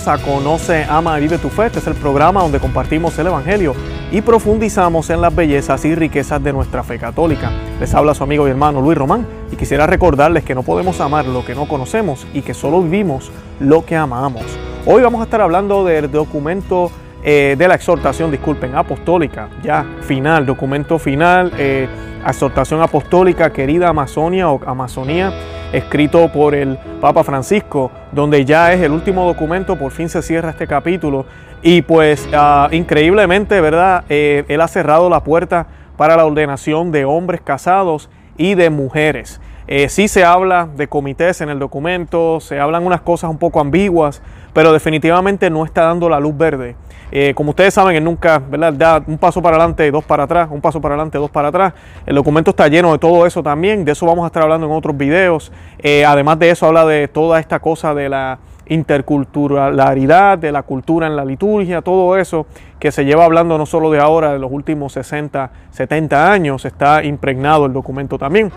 Conoce, Ama y Vive tu Fe. Este es el programa donde compartimos el Evangelio y profundizamos en las bellezas y riquezas de nuestra fe católica. Les habla su amigo y hermano Luis Román y quisiera recordarles que no podemos amar lo que no conocemos y que solo vivimos lo que amamos. Hoy vamos a estar hablando del documento eh, de la exhortación, disculpen, apostólica, ya final, documento final, eh, exhortación apostólica, querida Amazonia o Amazonía escrito por el Papa Francisco, donde ya es el último documento, por fin se cierra este capítulo y pues ah, increíblemente, ¿verdad? Eh, él ha cerrado la puerta para la ordenación de hombres casados y de mujeres. Eh, sí se habla de comités en el documento, se hablan unas cosas un poco ambiguas, pero definitivamente no está dando la luz verde eh, como ustedes saben, él nunca ¿verdad? da un paso para adelante, dos para atrás, un paso para adelante, dos para atrás. El documento está lleno de todo eso también, de eso vamos a estar hablando en otros videos. Eh, además de eso, habla de toda esta cosa de la interculturalidad, de la cultura en la liturgia, todo eso que se lleva hablando no solo de ahora, de los últimos 60, 70 años, está impregnado el documento también.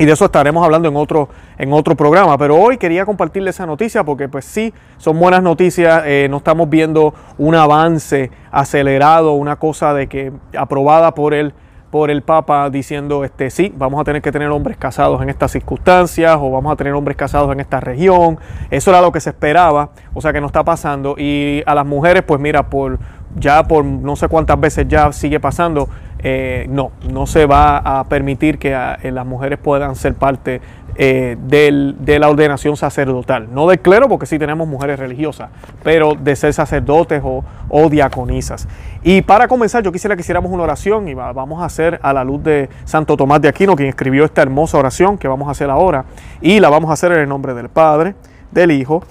Y de eso estaremos hablando en otro, en otro programa. Pero hoy quería compartirles esa noticia porque pues sí, son buenas noticias. Eh, no estamos viendo un avance acelerado, una cosa de que aprobada por el, por el Papa diciendo, este, sí, vamos a tener que tener hombres casados en estas circunstancias o vamos a tener hombres casados en esta región. Eso era lo que se esperaba, o sea que no está pasando. Y a las mujeres, pues mira, por ya por no sé cuántas veces ya sigue pasando eh, no, no se va a permitir que eh, las mujeres puedan ser parte eh, de la ordenación sacerdotal. No del clero, porque sí tenemos mujeres religiosas, pero de ser sacerdotes o, o diaconisas. Y para comenzar, yo quisiera que hiciéramos una oración y vamos a hacer a la luz de Santo Tomás de Aquino, quien escribió esta hermosa oración que vamos a hacer ahora. Y la vamos a hacer en el nombre del Padre, del Hijo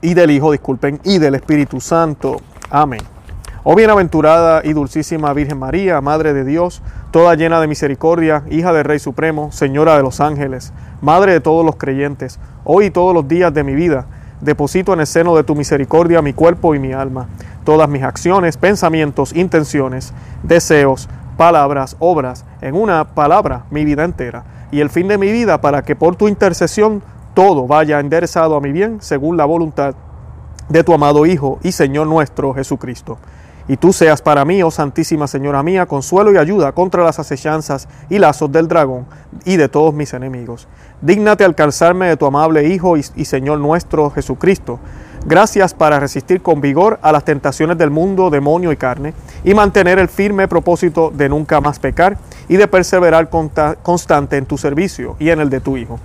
y del Hijo, disculpen, y del Espíritu Santo. Amén. Oh bienaventurada y dulcísima Virgen María, Madre de Dios, toda llena de misericordia, hija del Rey Supremo, Señora de los ángeles, Madre de todos los creyentes, hoy y todos los días de mi vida, deposito en el seno de tu misericordia mi cuerpo y mi alma, todas mis acciones, pensamientos, intenciones, deseos, palabras, obras, en una palabra mi vida entera, y el fin de mi vida para que por tu intercesión todo vaya enderezado a mi bien según la voluntad de tu amado Hijo y Señor nuestro Jesucristo y tú seas para mí, oh Santísima Señora mía, consuelo y ayuda contra las acechanzas y lazos del dragón y de todos mis enemigos. Dígnate alcanzarme de tu amable Hijo y, y, Señor nuestro Jesucristo. Gracias para resistir con vigor a las tentaciones del mundo, demonio y carne, y mantener el firme propósito de nunca más pecar y de perseverar constante en tu servicio y en el de tu Hijo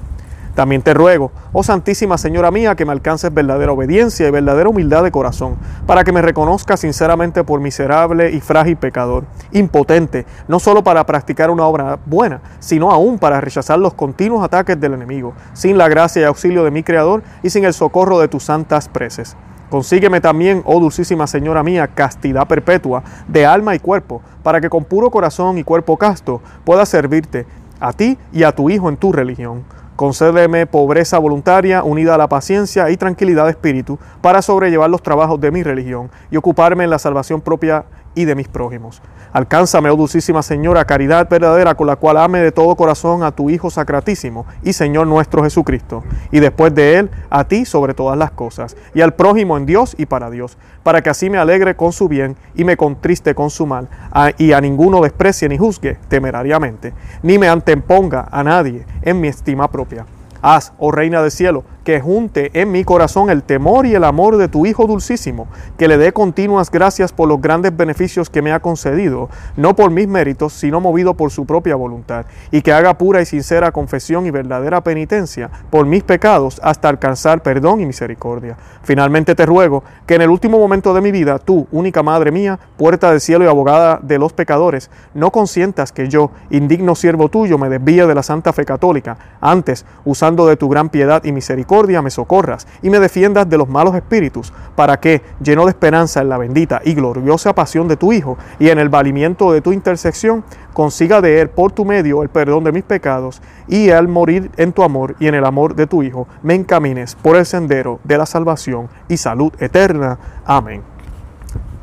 también te ruego, oh Santísima Señora mía, que me alcances verdadera obediencia y verdadera humildad de corazón, para que me reconozca sinceramente por miserable y frágil pecador, impotente, no solo para practicar una obra buena, sino aún para rechazar los continuos ataques del enemigo, sin la gracia y auxilio de mi Creador y sin el socorro de tus santas preces. Consígueme también, oh dulcísima Señora mía, castidad perpetua de alma y cuerpo, para que con puro corazón y cuerpo casto pueda servirte a ti y a tu Hijo en tu religión Concédeme pobreza voluntaria unida a la paciencia y tranquilidad de espíritu para sobrellevar los trabajos de mi religión y ocuparme en la salvación propia y de mis prójimos. Alcánzame, oh dulcísima Señora, caridad verdadera con la cual ame de todo corazón a tu Hijo Sacratísimo y Señor nuestro Jesucristo, y después de Él a ti sobre todas las cosas, y al prójimo en Dios y para Dios, para que así me alegre con su bien y me contriste con su mal, y a ninguno desprecie ni juzgue temerariamente, ni me anteponga a nadie en mi estima propia. Haz, oh Reina del cielo, que junte en mi corazón el temor y el amor de tu Hijo dulcísimo, que le dé continuas gracias por los grandes beneficios que me ha concedido, no por mis méritos, sino movido por su propia voluntad, y que haga pura y sincera confesión y verdadera penitencia por mis pecados hasta alcanzar perdón y misericordia. Finalmente te ruego que en el último momento de mi vida, tú, única Madre mía, puerta del cielo y abogada de los pecadores, no consientas que yo, indigno siervo tuyo, me desvíe de la santa fe católica, antes, usando de tu gran piedad y misericordia, me socorras y me defiendas de los malos espíritus, para que, lleno de esperanza en la bendita y gloriosa pasión de tu Hijo y en el valimiento de tu intersección, consiga de Él por tu medio el perdón de mis pecados y al morir en tu amor y en el amor de tu Hijo, me encamines por el sendero de la salvación y salud eterna. Amén.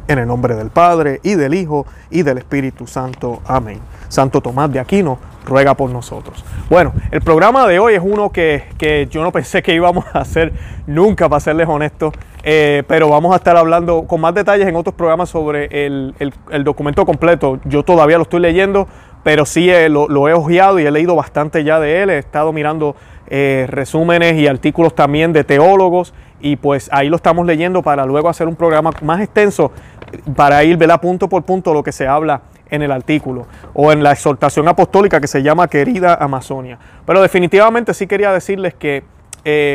En el nombre del Padre y del Hijo y del Espíritu Santo. Amén. Santo Tomás de Aquino, ruega por nosotros. Bueno, el programa de hoy es uno que, yo no pensé que íbamos a hacer nunca, para serles honestos. Eh, pero vamos a estar hablando con más detalles en otros programas sobre el, documento completo. Yo todavía lo estoy leyendo, pero sí eh, lo, he ojeado y he leído bastante ya de él. He estado mirando eh, resúmenes y artículos también de teólogos y pues ahí lo estamos leyendo para luego hacer un programa más extenso para ir ver punto por punto lo que se habla en el artículo o en la exhortación apostólica que se llama Querida Amazonia. Pero definitivamente sí quería decirles que,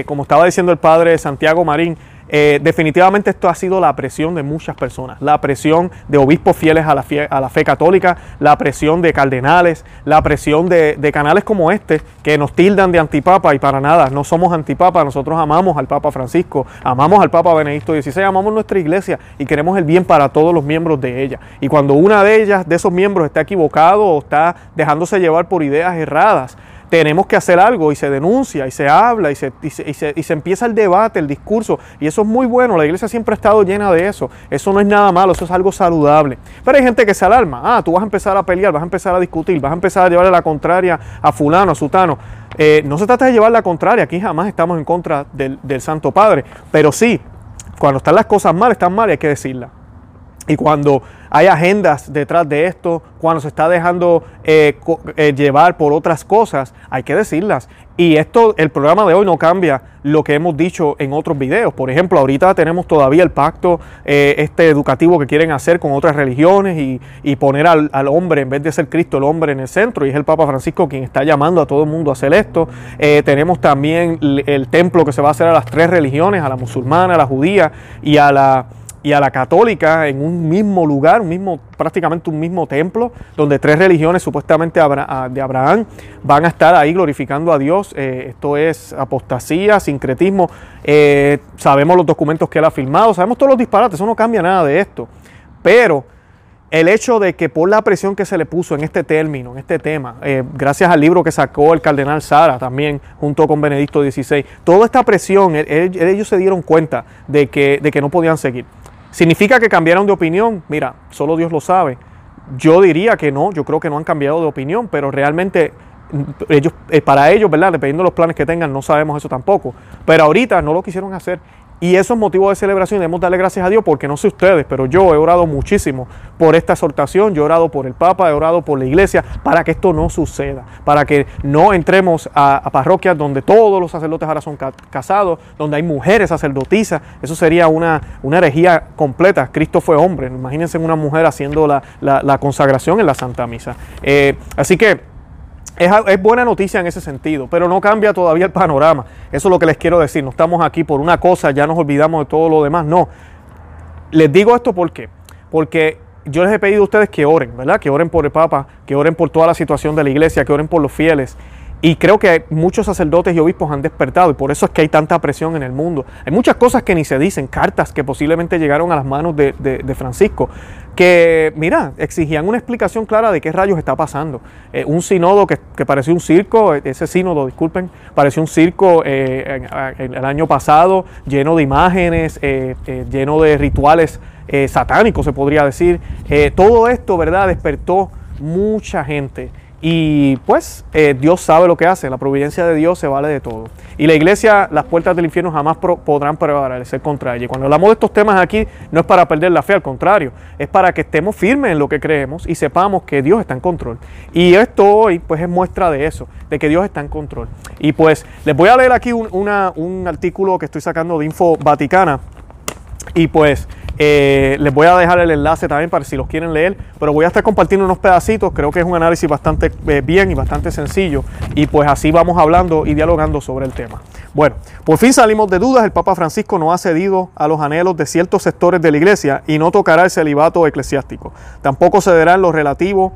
como estaba diciendo el padre Santiago Marín, eh, definitivamente esto ha sido la presión de muchas personas, la presión de obispos fieles a la, fe, católica, la presión de cardenales, la presión de, canales como este que nos tildan de antipapa y para nada, no somos antipapa, nosotros amamos al Papa Francisco, amamos al Papa Benedicto XVI, amamos nuestra iglesia y queremos el bien para todos los miembros de ella. Y cuando una de ellas, de esos miembros, está equivocado o está dejándose llevar por ideas erradas, tenemos que hacer algo y se denuncia y se habla y se, y se, y se, empieza el debate, el discurso. Y eso es muy bueno, la iglesia siempre ha estado llena de eso. Eso no es nada malo, eso es algo saludable. Pero hay gente que se alarma. Ah, tú vas a empezar a pelear, vas a empezar a discutir, vas a empezar a llevarle la contraria a fulano, a sutano. Eh, no se trata de llevar la contraria, aquí jamás estamos en contra del, del Santo Padre. Pero sí, cuando están las cosas mal, están mal y hay que decirlas. Y cuando hay agendas detrás de esto, cuando se está dejando eh, eh, llevar por otras cosas, hay que decirlas. Y esto, el programa de hoy no cambia lo que hemos dicho en otros videos. Por ejemplo, ahorita tenemos todavía el pacto eh, este educativo que quieren hacer con otras religiones y, poner al, hombre, en vez de ser Cristo, el hombre en el centro. Y es el Papa Francisco quien está llamando a todo el mundo a hacer esto. tenemos también el templo que se va a hacer a las tres religiones, a la musulmana, a la judía y a la y a la católica en un mismo lugar, un mismo, prácticamente un mismo templo, donde tres religiones supuestamente de Abraham van a estar ahí glorificando a Dios. Eh, esto es apostasía, sincretismo. Eh, sabemos los documentos que él ha firmado, sabemos todos los disparates, eso no cambia nada de esto. Pero el hecho de que por la presión que se le puso en este término, en este tema, eh, gracias al libro que sacó el cardenal Sara también junto con Benedicto XVI, toda esta presión, ellos se dieron cuenta de que, de que no podían seguir. ¿Significa que cambiaron de opinión? Mira, solo Dios lo sabe. Yo diría que no, yo creo que no han cambiado de opinión, pero realmente mm, ellos, eh, para ellos, ¿verdad? Dependiendo de los planes que tengan, no sabemos eso tampoco. Pero ahorita no lo quisieron hacer y eso es motivo de celebración. Debemos darle gracias a Dios porque no sé ustedes, pero yo he orado muchísimo por esta exhortación. Yo he orado por el Papa, he orado por la iglesia para que esto no suceda. Para que no entremos a, parroquias donde todos los sacerdotes ahora son casados, donde hay mujeres sacerdotisas. Eso sería una, una herejía completa. Cristo fue hombre. Imagínense una mujer haciendo la, consagración en la Santa Misa. Eh, así que es, buena noticia en ese sentido, pero no cambia todavía el panorama. Eso es lo que les quiero decir. No estamos aquí por una cosa, ya nos olvidamos de todo lo demás. No. Les digo esto porque, porque yo les he pedido a ustedes que oren, ¿verdad? Que oren por el Papa, que oren por toda la situación de la iglesia, que oren por los fieles. Y creo que muchos sacerdotes y obispos han despertado y por eso es que hay tanta presión en el mundo. Hay muchas cosas que ni se dicen, cartas que posiblemente llegaron a las manos de, Francisco, que, mira, exigían una explicación clara de qué rayos está pasando. Eh, un sínodo que, que, pareció un circo, ese sínodo, disculpen, pareció un circo eh, el año pasado, lleno de imágenes, eh, lleno de rituales satánicos, se podría decir. todo esto, ¿verdad?, despertó mucha gente. Y pues eh, Dios sabe lo que hace, la providencia de Dios se vale de todo. Y la iglesia, las puertas del infierno jamás podrán prevalecer contra ella. Cuando hablamos de estos temas aquí, no es para perder la fe, al contrario, es para que estemos firmes en lo que creemos y sepamos que Dios está en control. Y esto hoy pues es muestra de eso, de que Dios está en control. Y pues les voy a leer aquí un, un artículo que estoy sacando de Info Vaticana. Y pues eh, les voy a dejar el enlace también para si los quieren leer, pero voy a estar compartiendo unos pedacitos. Creo que es un análisis bastante eh, bien y bastante sencillo. Y pues así vamos hablando y dialogando sobre el tema. Bueno, por fin salimos de dudas. El Papa Francisco no ha cedido a los anhelos de ciertos sectores de la iglesia y no tocará el celibato eclesiástico. Tampoco cederá en lo relativo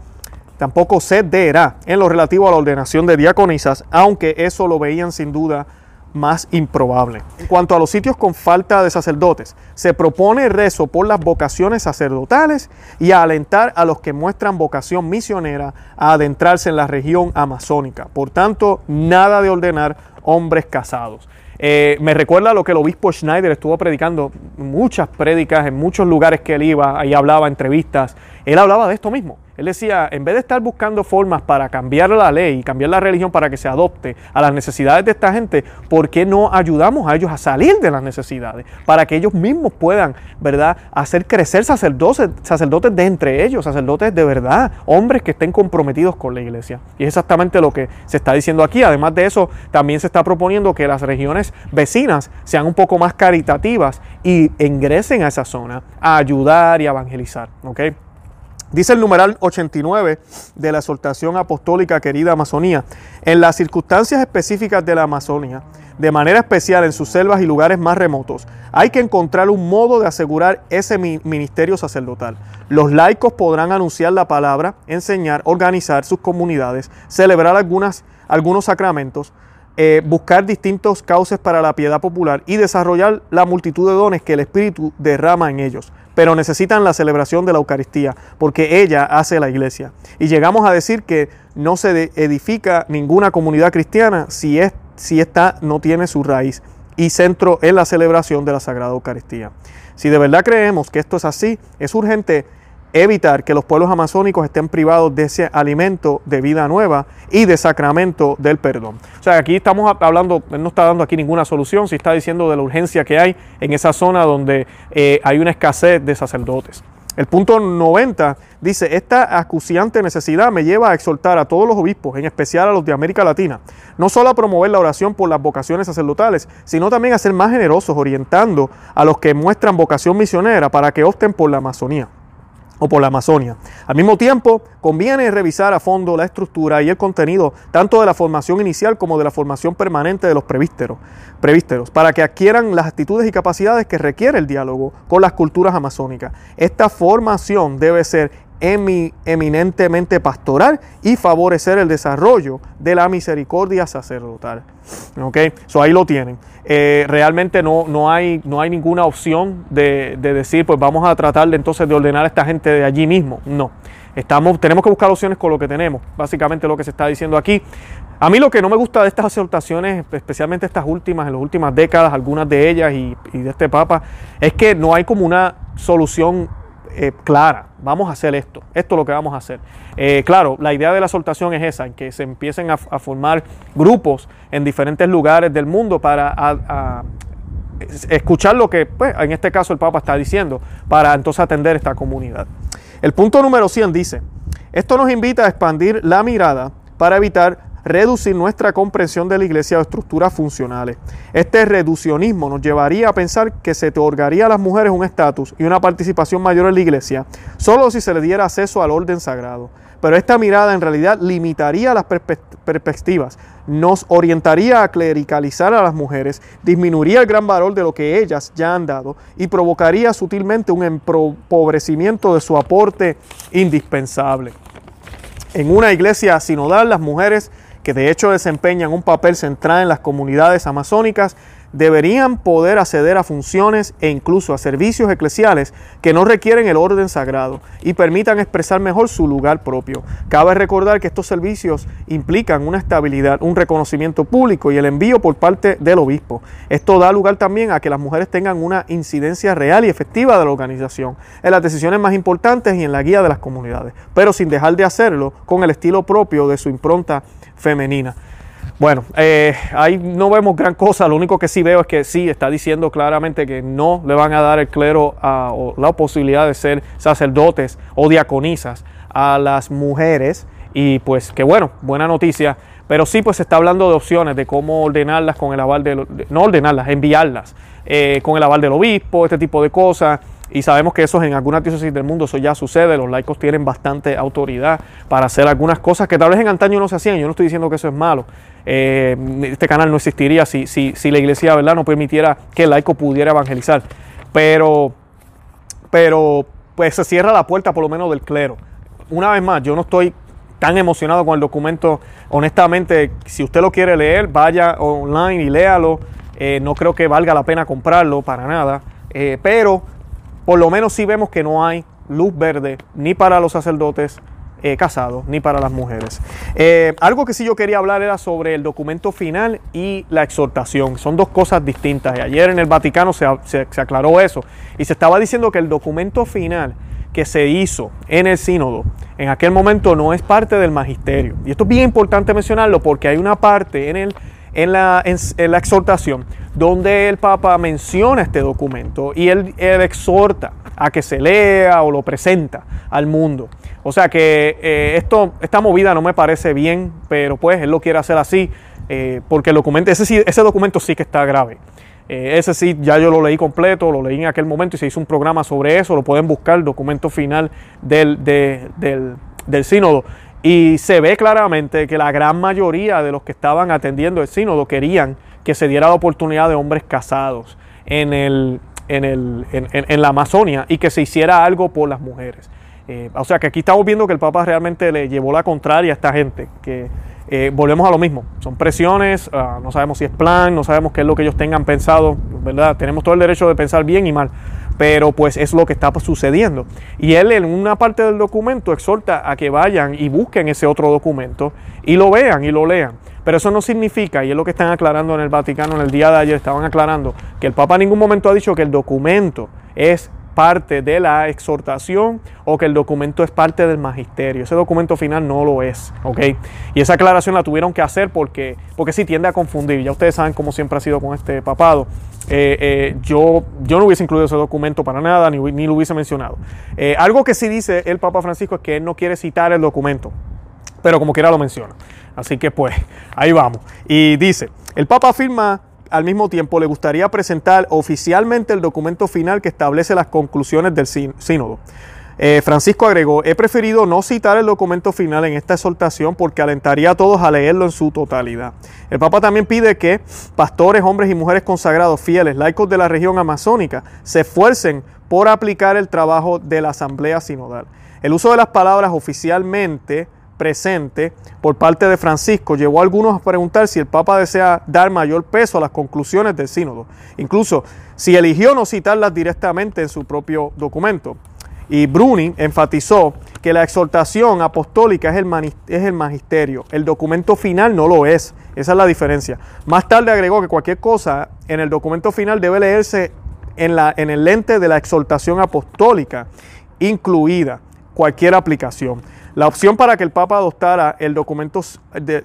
tampoco cederá en lo relativo a la ordenación de diaconisas, aunque eso lo veían sin duda más improbable. En cuanto a los sitios con falta de sacerdotes, se propone rezo por las vocaciones sacerdotales y alentar a los que muestran vocación misionera a adentrarse en la región amazónica. Por tanto, nada de ordenar hombres casados. Eh, me recuerda lo que el obispo Schneider estuvo predicando, muchas prédicas en muchos lugares que él iba, ahí hablaba, entrevistas, él hablaba de esto mismo Él decía, en vez de estar buscando formas para cambiar la ley y cambiar la religión para que se adopte a las necesidades de esta gente, ¿por qué no ayudamos a ellos a salir de las necesidades? Para que ellos mismos puedan, ¿verdad?, hacer crecer sacerdotes, sacerdotes de entre ellos, sacerdotes de verdad, hombres que estén comprometidos con la iglesia. Y es exactamente lo que se está diciendo aquí. Además de eso, también se está proponiendo que las regiones vecinas sean un poco más caritativas y ingresen a esa zona a ayudar y evangelizar. ¿ok? Dice el numeral 89 de la exhortación apostólica querida Amazonía, en las circunstancias específicas de la Amazonía, de manera especial en sus selvas y lugares más remotos, hay que encontrar un modo de asegurar ese ministerio sacerdotal. Los laicos podrán anunciar la palabra, enseñar, organizar sus comunidades, celebrar algunas, algunos sacramentos, eh, buscar distintos cauces para la piedad popular y desarrollar la multitud de dones que el Espíritu derrama en ellos. Pero necesitan la celebración de la Eucaristía, porque ella hace la iglesia. Y llegamos a decir que no se edifica ninguna comunidad cristiana si, es, si esta no tiene su raíz y centro en la celebración de la Sagrada Eucaristía. Si de verdad creemos que esto es así, es urgente evitar que los pueblos amazónicos estén privados de ese alimento de vida nueva y de sacramento del perdón. O sea, aquí estamos hablando, él no está dando aquí ninguna solución, si está diciendo de la urgencia que hay en esa zona donde eh, hay una escasez de sacerdotes. El punto 90 dice, esta acuciante necesidad me lleva a exhortar a todos los obispos, en especial a los de América Latina, no solo a promover la oración por las vocaciones sacerdotales, sino también a ser más generosos, orientando a los que muestran vocación misionera para que opten por la Amazonía o por la Amazonia. Al mismo tiempo, conviene revisar a fondo la estructura y el contenido tanto de la formación inicial como de la formación permanente de los prevísteros, prevísteros para que adquieran las actitudes y capacidades que requiere el diálogo con las culturas amazónicas. Esta formación debe ser eminentemente pastoral y favorecer el desarrollo de la misericordia sacerdotal. ¿Ok? So ahí lo tienen. Eh, realmente no, no, hay, no hay ninguna opción de, decir, pues vamos a tratar de entonces de ordenar a esta gente de allí mismo. No. Estamos, tenemos que buscar opciones con lo que tenemos. Básicamente lo que se está diciendo aquí. A mí lo que no me gusta de estas exhortaciones, especialmente estas últimas, en las últimas décadas, algunas de ellas y de este Papa, es que no hay como una solución eh, clara, vamos a hacer esto, esto es lo que vamos a hacer. Eh, claro, la idea de la soltación es esa, en que se empiecen a, formar grupos en diferentes lugares del mundo para escuchar lo que, pues, en este caso, el Papa está diciendo, para entonces atender esta comunidad. El punto número 100 dice, esto nos invita a expandir la mirada para evitar reducir nuestra comprensión de la iglesia a estructuras funcionales. Este reduccionismo nos llevaría a pensar que se otorgaría a las mujeres un estatus y una participación mayor en la iglesia solo si se le diera acceso al orden sagrado. Pero esta mirada en realidad limitaría las perspectivas, nos orientaría a clericalizar a las mujeres, disminuiría el gran valor de lo que ellas ya han dado y provocaría sutilmente un empobrecimiento de su aporte indispensable. En una iglesia sinodal, las mujeres que de hecho desempeñan un papel central en las comunidades amazónicas, deberían poder acceder a funciones e incluso a servicios eclesiales que no requieren el orden sagrado y permitan expresar mejor su lugar propio. Cabe recordar que estos servicios implican una estabilidad, un reconocimiento público y el envío por parte del obispo. Esto da lugar también a que las mujeres tengan una incidencia real y efectiva de la organización en las decisiones más importantes y en la guía de las comunidades, pero sin dejar de hacerlo con el estilo propio de su impronta femenina. Bueno, eh, ahí no vemos gran cosa, lo único que sí veo es que sí está diciendo claramente que no le van a dar el clero o la posibilidad de ser sacerdotes o diaconisas a las mujeres. Y pues que bueno, buena noticia, pero sí pues se está hablando de opciones de cómo ordenarlas con el aval de, no ordenarlas, enviarlas eh, con el aval del obispo, este tipo de cosas. Y sabemos que eso en algunas diócesis del mundo eso ya sucede, los laicos tienen bastante autoridad para hacer algunas cosas que tal vez en antaño no se hacían, yo no estoy diciendo que eso es malo, eh, este canal no existiría si, si, si, la iglesia ¿verdad? no permitiera que el laico pudiera evangelizar, pero, pero pues se cierra la puerta por lo menos del clero. Una vez más, yo no estoy tan emocionado con el documento, honestamente, si usted lo quiere leer, vaya online y léalo, eh, no creo que valga la pena comprarlo para nada, eh, pero por lo menos sí vemos que no hay luz verde ni para los sacerdotes eh, casados ni para las mujeres. Eh, algo que sí yo quería hablar era sobre el documento final y la exhortación. Son dos cosas distintas. ayer en el Vaticano se, se aclaró eso y se estaba diciendo que el documento final que se hizo en el sínodo en aquel momento no es parte del magisterio. Y esto es bien importante mencionarlo porque hay una parte en, el, en, la, en, la exhortación donde el Papa menciona este documento y él, exhorta a que se lea o lo presenta al mundo. O sea que eh, esto, esta movida no me parece bien, pero pues él lo quiere hacer así eh, porque el documento, ese, ese documento sí que está grave. Eh, ese sí, ya yo lo leí completo, lo leí en aquel momento y se hizo un programa sobre eso, lo pueden buscar, el documento final del, del, del sínodo. Y se ve claramente que la gran mayoría de los que estaban atendiendo el sínodo querían que se diera la oportunidad de hombres casados en, el, en, el, en, la Amazonia y que se hiciera algo por las mujeres. Eh, o sea que aquí estamos viendo que el Papa realmente le llevó la contraria a esta gente, que eh, volvemos a lo mismo, son presiones, ah, no sabemos si es plan, no sabemos qué es lo que ellos tengan pensado, ¿verdad? Tenemos todo el derecho de pensar bien y mal, pero pues es lo que está sucediendo. Y él en una parte del documento exhorta a que vayan y busquen ese otro documento y lo vean y lo lean. Pero eso no significa, y es lo que están aclarando en el Vaticano en el día de ayer, estaban aclarando que el Papa en ningún momento ha dicho que el documento es parte de la exhortación o que el documento es parte del magisterio. Ese documento final no lo es, ¿ok? Y esa aclaración la tuvieron que hacer porque, porque sí tiende a confundir. Ya ustedes saben cómo siempre ha sido con este papado. Eh, eh, yo, yo no hubiese incluido ese documento para nada, ni, ni lo hubiese mencionado. Eh, algo que sí dice el Papa Francisco es que él no quiere citar el documento, pero como quiera lo menciona. Así que pues, ahí vamos. Y dice, el Papa afirma al mismo tiempo le gustaría presentar oficialmente el documento final que establece las conclusiones del sínodo. Eh, Francisco agregó, he preferido no citar el documento final en esta exhortación porque alentaría a todos a leerlo en su totalidad. El Papa también pide que pastores, hombres y mujeres consagrados, fieles, laicos de la región amazónica, se esfuercen por aplicar el trabajo de la Asamblea Sinodal. El uso de las palabras oficialmente presente por parte de Francisco llevó a algunos a preguntar si el Papa desea dar mayor peso a las conclusiones del sínodo, incluso si eligió no citarlas directamente en su propio documento. Y Bruni enfatizó que la exhortación apostólica es el, magisterio, el documento final no lo es, esa es la diferencia. Más tarde agregó que cualquier cosa en el documento final debe leerse en, en el lente de la exhortación apostólica, incluida cualquier aplicación. La opción para que el Papa adoptara el documento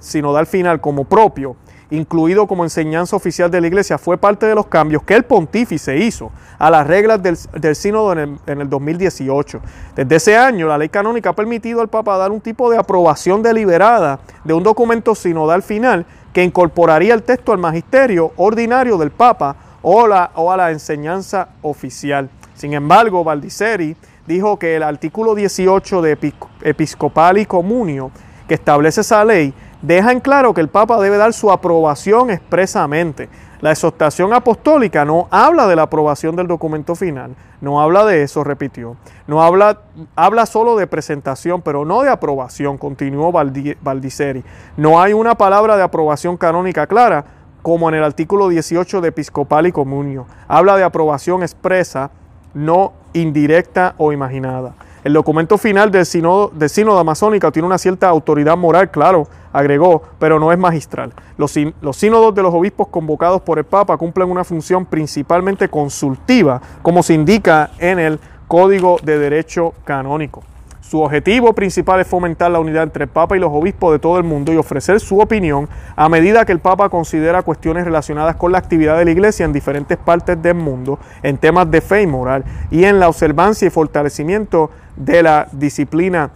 sinodal final como propio, incluido como enseñanza oficial de la Iglesia, fue parte de los cambios que el pontífice hizo a las reglas del, sínodo en el, 2018. Desde ese año, la ley canónica ha permitido al Papa dar un tipo de aprobación deliberada de un documento sinodal final que incorporaría el texto al magisterio ordinario del Papa o, o a la enseñanza oficial. Sin embargo, Valdiceri dijo que el artículo 18 de Episcopal y Comunio, que establece esa ley, deja en claro que el Papa debe dar su aprobación expresamente. La exhortación apostólica no habla de la aprobación del documento final, no habla de eso, repitió. No habla, habla solo de presentación, pero no de aprobación, continuó Valdiceri. No hay una palabra de aprobación canónica clara, como en el artículo 18 de Episcopal y Comunio. Habla de aprobación expresa no indirecta o imaginada. El documento final del sínodo, del sínodo amazónica tiene una cierta autoridad moral, claro, agregó, pero no es magistral. Los, sínodos de los obispos convocados por el Papa cumplen una función principalmente consultiva, como se indica en el Código de Derecho Canónico. Su objetivo principal es fomentar la unidad entre el Papa y los obispos de todo el mundo y ofrecer su opinión a medida que el Papa considera cuestiones relacionadas con la actividad de la Iglesia en diferentes partes del mundo, en temas de fe y moral, y en la observancia y fortalecimiento de la disciplina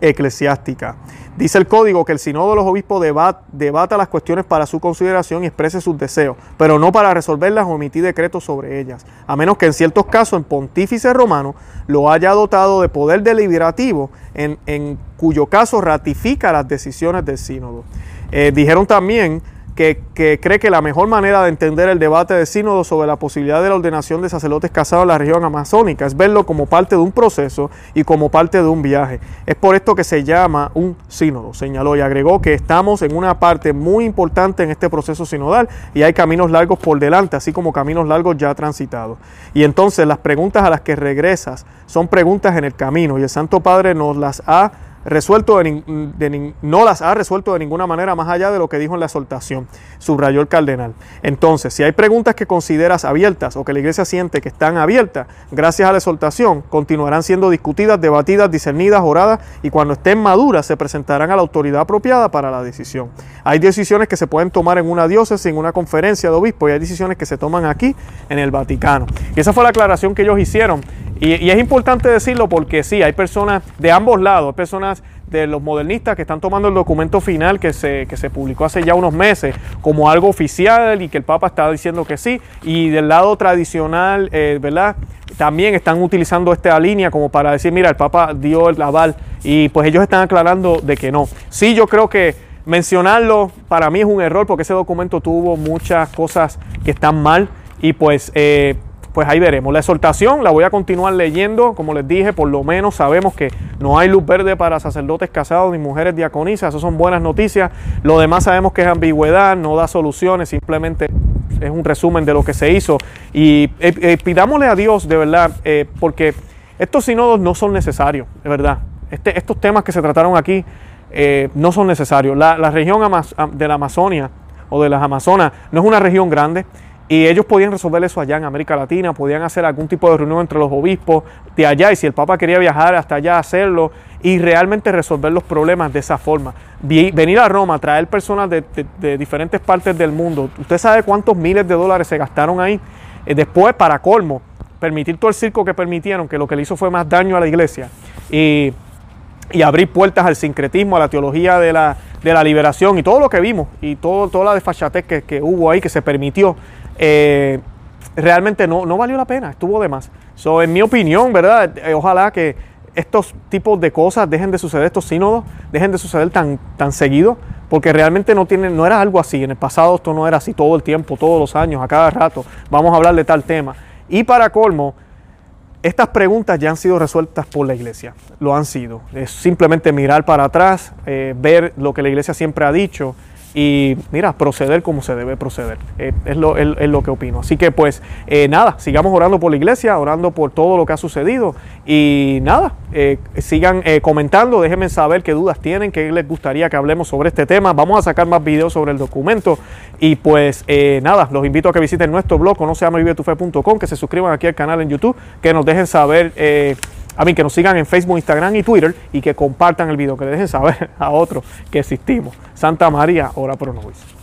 eclesiástica. Dice el código que el Sínodo de los Obispos debata las cuestiones para su consideración y exprese sus deseos, pero no para resolverlas o emitir decretos sobre ellas, a menos que en ciertos casos el pontífice romano lo haya dotado de poder deliberativo, en, en cuyo caso ratifica las decisiones del sínodo. Eh, dijeron también que, cree que la mejor manera de entender el debate de sínodo sobre la posibilidad de la ordenación de sacerdotes casados en la región amazónica es verlo como parte de un proceso y como parte de un viaje. Es por esto que se llama un sínodo, señaló y agregó que estamos en una parte muy importante en este proceso sinodal y hay caminos largos por delante, así como caminos largos ya transitados. Y entonces las preguntas a las que regresas son preguntas en el camino y el Santo Padre nos las ha resuelto de, no las ha resuelto de ninguna manera más allá de lo que dijo en la exhortación, subrayó el cardenal. Entonces, si hay preguntas que consideras abiertas o que la iglesia siente que están abiertas, gracias a la exhortación, continuarán siendo discutidas, debatidas, discernidas, oradas y cuando estén maduras se presentarán a la autoridad apropiada para la decisión. Hay decisiones que se pueden tomar en una diócesis, en una conferencia de obispos y hay decisiones que se toman aquí en el Vaticano. Y esa fue la aclaración que ellos hicieron y, es importante decirlo porque sí, hay personas de ambos lados, personas de los modernistas que están tomando el documento final que se, que se publicó hace ya unos meses como algo oficial y que el Papa está diciendo que sí. Y del lado tradicional, eh, ¿verdad? También están utilizando esta línea como para decir, mira, el Papa dio el aval y pues ellos están aclarando de que no. Sí, yo creo que mencionarlo para mí es un error porque ese documento tuvo muchas cosas que están mal y pues... Eh, pues ahí veremos. La exhortación la voy a continuar leyendo, como les dije, por lo menos sabemos que no hay luz verde para sacerdotes casados ni mujeres diaconisas, eso son buenas noticias. Lo demás sabemos que es ambigüedad, no da soluciones, simplemente es un resumen de lo que se hizo. Y eh, eh, pidámosle a Dios, de verdad, eh, porque estos sínodos no son necesarios, de verdad. Este, estos temas que se trataron aquí no son necesarios. La, la región de la Amazonia o de las Amazonas no es una región grande. Y ellos podían resolver eso allá en América Latina, podían hacer algún tipo de reunión entre los obispos de allá y si el Papa quería viajar hasta allá, hacerlo y realmente resolver los problemas de esa forma. Venir a Roma, traer personas de, diferentes partes del mundo. ¿Usted sabe cuántos miles de dólares se gastaron ahí? Eh, después, para colmo, permitir todo el circo que permitieron, que lo que le hizo fue más daño a la iglesia. Y, abrir puertas al sincretismo, a la teología de la, liberación y todo lo que vimos y todo, toda la desfachatez que hubo ahí, que se permitió eh, realmente no, no, valió la pena, estuvo de más. So, en mi opinión, ¿verdad? Eh, ojalá que estos tipos de cosas dejen de suceder, estos sínodos dejen de suceder tan, tan seguido, porque realmente no, tiene, no era algo así. En el pasado esto no era así todo el tiempo, todos los años, a cada rato. Vamos a hablar de tal tema. Y para colmo, estas preguntas ya han sido resueltas por la iglesia, lo han sido. Es simplemente mirar para atrás, eh, ver lo que la iglesia siempre ha dicho y mira, proceder como se debe proceder. Eh, es, lo, lo, que opino. Así que pues eh, nada, sigamos orando por la iglesia, orando por todo lo que ha sucedido y nada, eh, sigan comentando, déjenme saber qué dudas tienen, qué les gustaría que hablemos sobre este tema. Vamos a sacar más videos sobre el documento y pues nada, los invito a que visiten nuestro blog, conoceamavivetufe.com, que se suscriban aquí al canal en YouTube, que nos dejen saber a mí que nos sigan en Facebook, Instagram y Twitter y que compartan el video, que dejen saber a otros que existimos. Santa María, ora pro nobis.